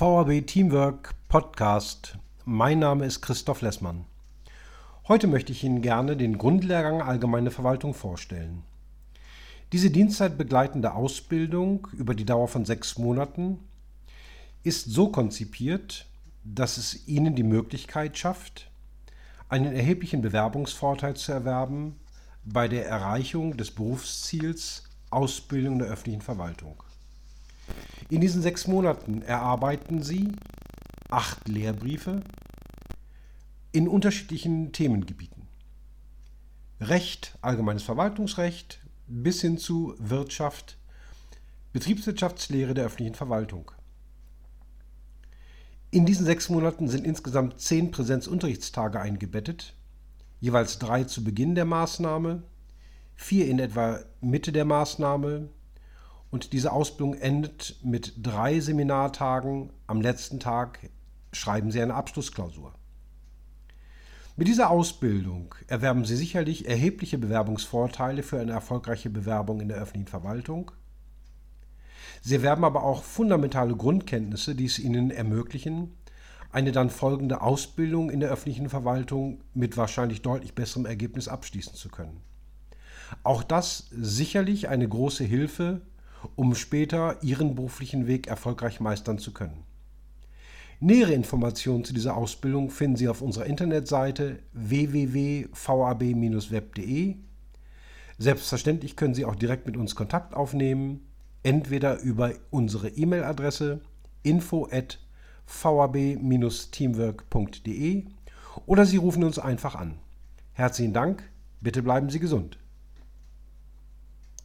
VAB Teamwork Podcast. Mein Name ist Christoph Lessmann. Heute möchte ich Ihnen gerne den Grundlehrgang Allgemeine Verwaltung vorstellen. Diese dienstzeitbegleitende Ausbildung über die Dauer von sechs Monaten ist so konzipiert, dass es Ihnen die Möglichkeit schafft, einen erheblichen Bewerbungsvorteil zu erwerben bei der Erreichung des Berufsziels Ausbildung der öffentlichen Verwaltung. In diesen sechs Monaten erarbeiten Sie acht Lehrbriefe in unterschiedlichen Themengebieten. Recht, allgemeines Verwaltungsrecht bis hin zu Wirtschaft, Betriebswirtschaftslehre der öffentlichen Verwaltung. In diesen sechs Monaten sind insgesamt zehn Präsenzunterrichtstage eingebettet, jeweils drei zu Beginn der Maßnahme, vier in etwa Mitte der Maßnahme und diese Ausbildung endet mit drei Seminartagen. Am letzten Tag schreiben Sie eine Abschlussklausur. Mit dieser Ausbildung erwerben Sie sicherlich erhebliche Bewerbungsvorteile für eine erfolgreiche Bewerbung in der öffentlichen Verwaltung. Sie erwerben aber auch fundamentale Grundkenntnisse, die es Ihnen ermöglichen, eine dann folgende Ausbildung in der öffentlichen Verwaltung mit wahrscheinlich deutlich besserem Ergebnis abschließen zu können. Auch das sicherlich eine große Hilfe um später ihren beruflichen Weg erfolgreich meistern zu können. Nähere Informationen zu dieser Ausbildung finden Sie auf unserer Internetseite www.vab-web.de. Selbstverständlich können Sie auch direkt mit uns Kontakt aufnehmen, entweder über unsere E-Mail-Adresse info@vab-teamwork.de oder Sie rufen uns einfach an. Herzlichen Dank, bitte bleiben Sie gesund.